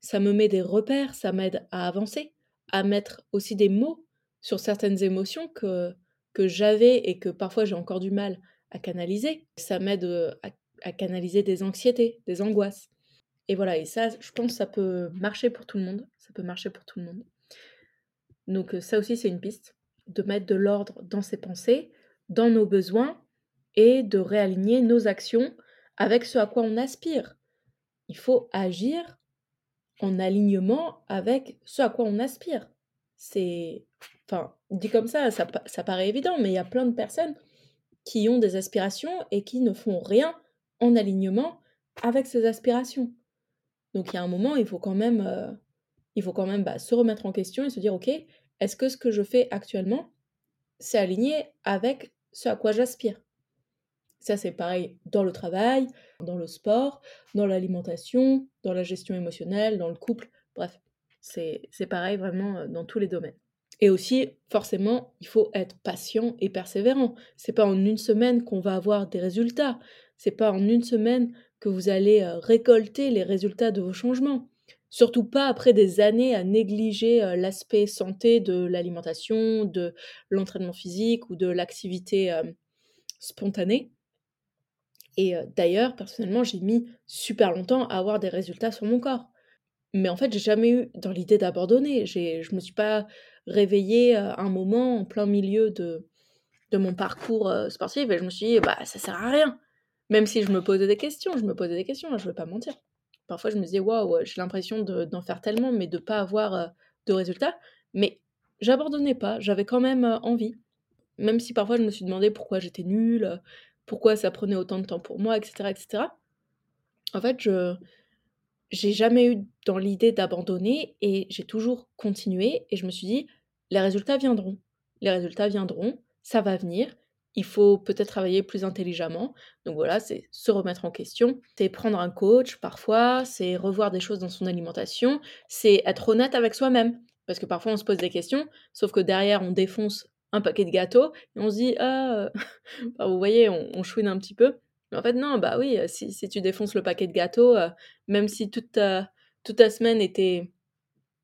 Ça me met des repères, ça m'aide à avancer, à mettre aussi des mots sur certaines émotions que, que j'avais et que parfois j'ai encore du mal à canaliser. Ça m'aide à, à, canaliser des anxiétés, des angoisses. Et voilà, et ça, je pense que ça peut marcher pour tout le monde. Ça peut marcher pour tout le monde. Donc ça aussi, c'est une piste, de mettre de l'ordre dans ses pensées, dans nos besoins et de réaligner nos actions avec ce à quoi on aspire. Il faut agir en alignement avec ce à quoi on aspire. C'est. Enfin, dit comme ça, ça, ça paraît évident, mais il y a plein de personnes qui ont des aspirations et qui ne font rien en alignement avec ces aspirations. Donc il y a un moment, il faut quand même, euh, il faut quand même bah, se remettre en question et se dire, ok, est-ce que ce que je fais actuellement, c'est aligné avec ce à quoi j'aspire? Ça, c'est pareil dans le travail, dans le sport, dans l'alimentation, dans la gestion émotionnelle, dans le couple, bref, c'est pareil vraiment euh, dans tous les domaines. Et aussi, forcément, il faut être patient et persévérant. C'est pas en une semaine qu'on va avoir des résultats. C'est pas en une semaine que vous allez euh, récolter les résultats de vos changements. Surtout pas après des années à négliger l'aspect santé de l'alimentation, de l'entraînement physique ou de l'activité spontanée. Et d'ailleurs, personnellement, j'ai mis super longtemps à avoir des résultats sur mon corps. Mais en fait, j'ai jamais eu dans l'idée d'abandonner. Je me suis pas réveillée à un moment en plein milieu de, de mon parcours sportif et je me suis dit, bah ça sert à rien. Même si je me posais des questions, je me posais des questions, je ne vais pas mentir. Parfois, je me disais, waouh, j'ai l'impression d'en faire tellement, mais de ne pas avoir de résultats. Mais j'abandonnais pas, j'avais quand même envie. Même si parfois, je me suis demandé pourquoi j'étais nulle, pourquoi ça prenait autant de temps pour moi, etc. etc. En fait, je j'ai jamais eu dans l'idée d'abandonner et j'ai toujours continué et je me suis dit, les résultats viendront. Les résultats viendront, ça va venir il faut peut-être travailler plus intelligemment. Donc voilà, c'est se remettre en question, c'est prendre un coach parfois, c'est revoir des choses dans son alimentation, c'est être honnête avec soi-même. Parce que parfois on se pose des questions, sauf que derrière on défonce un paquet de gâteaux et on se dit ah *laughs* vous voyez on, chouine un petit peu. Mais en fait non bah oui si, tu défonces le paquet de gâteaux, euh, même si toute ta, toute ta semaine était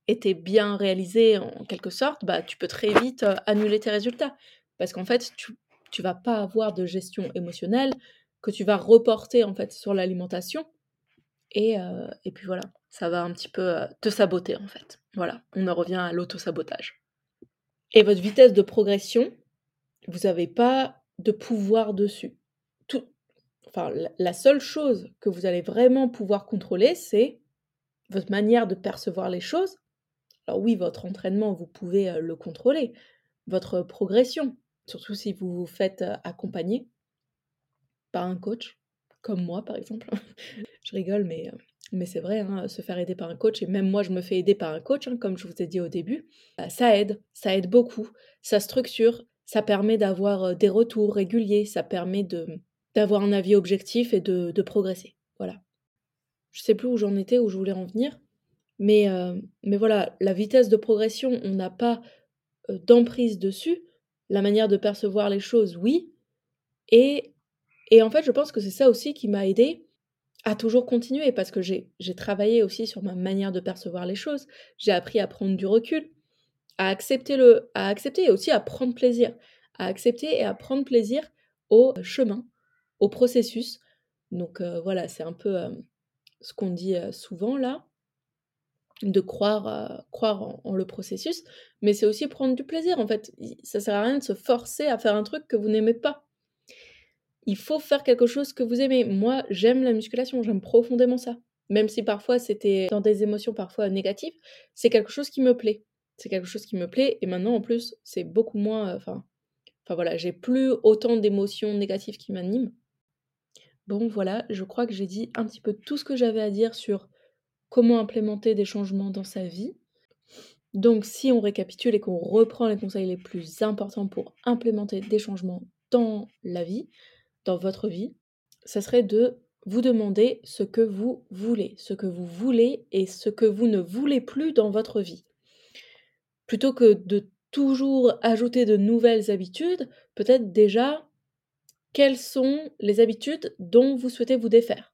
était bien réalisée en quelque sorte, bah tu peux très vite euh, annuler tes résultats parce qu'en fait tu, tu vas pas avoir de gestion émotionnelle, que tu vas reporter en fait sur l'alimentation. Et, euh, et, puis voilà, ça va un petit peu euh, te saboter en fait. Voilà, on en revient à l'auto-sabotage. Et votre vitesse de progression, vous n'avez pas de pouvoir dessus. Tout, enfin, la seule chose que vous allez vraiment pouvoir contrôler, c'est votre manière de percevoir les choses. Alors oui, votre entraînement, vous pouvez le contrôler. Votre progression, Surtout si vous vous faites accompagner par un coach, comme moi par exemple. *laughs* je rigole, mais, mais c'est vrai, hein, se faire aider par un coach, et même moi je me fais aider par un coach, hein, comme je vous ai dit au début, bah, ça aide, ça aide beaucoup, ça structure, ça permet d'avoir des retours réguliers, ça permet de d'avoir un avis objectif et de, de, progresser. Voilà. Je sais plus où j'en étais, où je voulais en venir, mais, mais voilà, la vitesse de progression, on n'a pas d'emprise dessus, la manière de percevoir les choses, oui. Et, et en fait, je pense que c'est ça aussi qui m'a aidé à toujours continuer parce que j'ai travaillé aussi sur ma manière de percevoir les choses. J'ai appris à prendre du recul, à accepter le, à accepter et aussi à prendre plaisir, à accepter et à prendre plaisir au chemin, au processus. Donc euh, voilà, c'est un peu euh, ce qu'on dit euh, souvent là de croire, croire en, le processus, mais c'est aussi prendre du plaisir en fait. Ça sert à rien de se forcer à faire un truc que vous n'aimez pas. Il faut faire quelque chose que vous aimez. Moi, j'aime la musculation, j'aime profondément ça. Même si parfois c'était dans des émotions parfois négatives, c'est quelque chose qui me plaît. C'est quelque chose qui me plaît et maintenant en plus, c'est beaucoup moins enfin enfin voilà, j'ai plus autant d'émotions négatives qui m'animent. Bon voilà, je crois que j'ai dit un petit peu tout ce que j'avais à dire sur comment implémenter des changements dans sa vie. Donc si on récapitule et qu'on reprend les conseils les plus importants pour implémenter des changements dans la vie, dans votre vie, ça serait de vous demander ce que vous voulez, ce que vous voulez et ce que vous ne voulez plus dans votre vie. Plutôt que de toujours ajouter de nouvelles habitudes, peut-être déjà quelles sont les habitudes dont vous souhaitez vous défaire?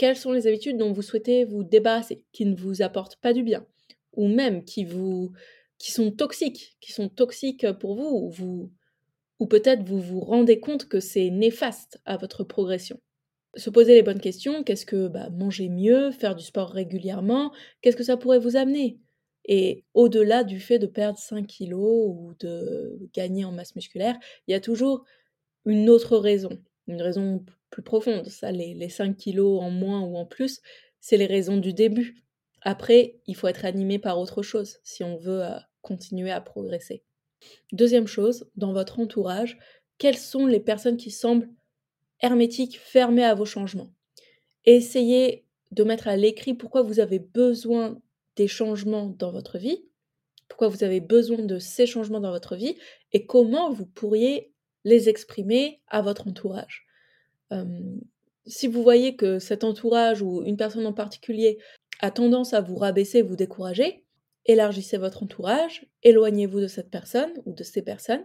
Quelles sont les habitudes dont vous souhaitez vous débarrasser, qui ne vous apportent pas du bien Ou même qui vous qui sont toxiques, qui sont toxiques pour vous, ou, peut-être vous vous rendez compte que c'est néfaste à votre progression. Se poser les bonnes questions, qu'est-ce que bah, manger mieux, faire du sport régulièrement, qu'est-ce que ça pourrait vous amener? Et au-delà du fait de perdre 5 kilos ou de gagner en masse musculaire, il y a toujours une autre raison, une raison plus profonde. Ça, les, les 5 kilos en moins ou en plus, c'est les raisons du début. Après, il faut être animé par autre chose si on veut euh, continuer à progresser. Deuxième chose, dans votre entourage, quelles sont les personnes qui semblent hermétiques, fermées à vos changements? Essayez de mettre à l'écrit pourquoi vous avez besoin des changements dans votre vie, pourquoi vous avez besoin de ces changements dans votre vie et comment vous pourriez les exprimer à votre entourage. Si vous voyez que cet entourage ou une personne en particulier a tendance à vous rabaisser, vous décourager, élargissez votre entourage, éloignez-vous de cette personne ou de ces personnes,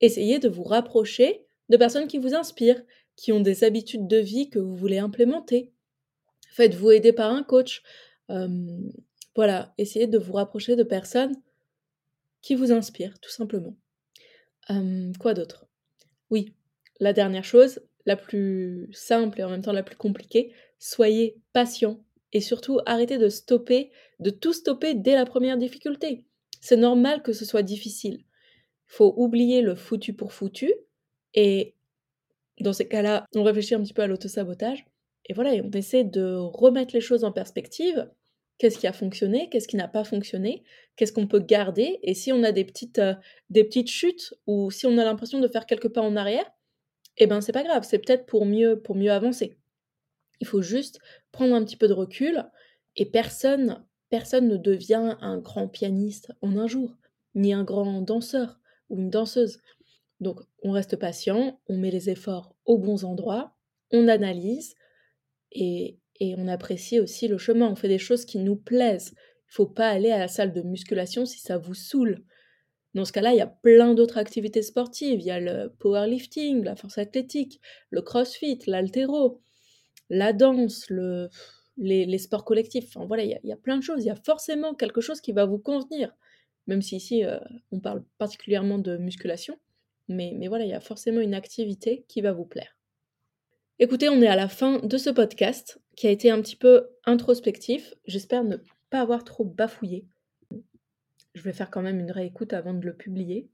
essayez de vous rapprocher de personnes qui vous inspirent, qui ont des habitudes de vie que vous voulez implémenter. Faites-vous aider par un coach. voilà, essayez de vous rapprocher de personnes qui vous inspirent, tout simplement. quoi d'autre? Oui, la dernière chose, la plus simple et en même temps la plus compliquée, soyez patient et surtout arrêtez de stopper, de tout stopper dès la première difficulté. C'est normal que ce soit difficile. Il faut oublier le foutu pour foutu et dans ces cas-là, on réfléchit un petit peu à l'autosabotage et voilà, et on essaie de remettre les choses en perspective. Qu'est-ce qui a fonctionné Qu'est-ce qui n'a pas fonctionné Qu'est-ce qu'on peut garder Et si on a des petites, euh, des petites chutes ou si on a l'impression de faire quelques pas en arrière, eh ben c'est pas grave, c'est peut-être pour mieux, pour mieux avancer. Il faut juste prendre un petit peu de recul et personne, personne ne devient un grand pianiste en un jour, ni un grand danseur ou une danseuse. Donc on reste patient, on met les efforts aux bons endroits, on analyse et, et on apprécie aussi le chemin. On fait des choses qui nous plaisent. Il faut pas aller à la salle de musculation si ça vous saoule. Dans ce cas-là, il y a plein d'autres activités sportives. Il y a le powerlifting, la force athlétique, le crossfit, l'altéro, la danse, le, les, sports collectifs. Enfin voilà, il y, a, plein de choses. Il y a forcément quelque chose qui va vous convenir. Même si ici, euh, on parle particulièrement de musculation. Mais voilà, il y a forcément une activité qui va vous plaire. Écoutez, on est à la fin de ce podcast qui a été un petit peu introspectif. J'espère ne pas avoir trop bafouillé. Je vais faire quand même une réécoute avant de le publier.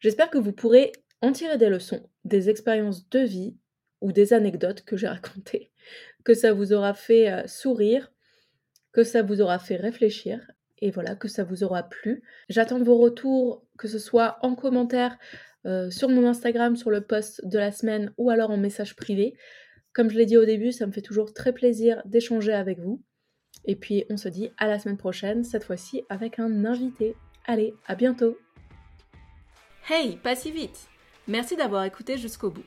J'espère que vous pourrez en tirer des leçons, des expériences de vie ou des anecdotes que j'ai racontées, que ça vous aura fait euh, sourire, que ça vous aura fait réfléchir et voilà, que ça vous aura plu. J'attends vos retours, que ce soit en commentaire euh, sur mon Instagram, sur le post de la semaine ou alors en message privé. Comme je l'ai dit au début, ça me fait toujours très plaisir d'échanger avec vous. Et puis on se dit à la semaine prochaine, cette fois-ci avec un invité. Allez, à bientôt Hey, pas si vite Merci d'avoir écouté jusqu'au bout.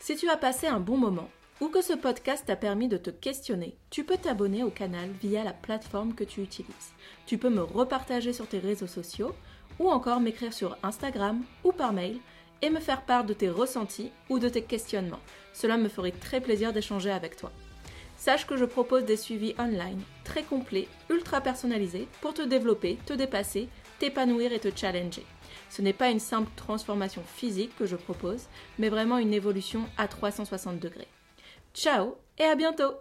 Si tu as passé un bon moment ou que ce podcast t'a permis de te questionner, tu peux t'abonner au canal via la plateforme que tu utilises. Tu peux me repartager sur tes réseaux sociaux ou encore m'écrire sur Instagram ou par mail et me faire part de tes ressentis ou de tes questionnements. Cela me ferait très plaisir d'échanger avec toi. Sache que je propose des suivis online très complets, ultra personnalisés pour te développer, te dépasser, t'épanouir et te challenger. Ce n'est pas une simple transformation physique que je propose, mais vraiment une évolution à 360 degrés. Ciao et à bientôt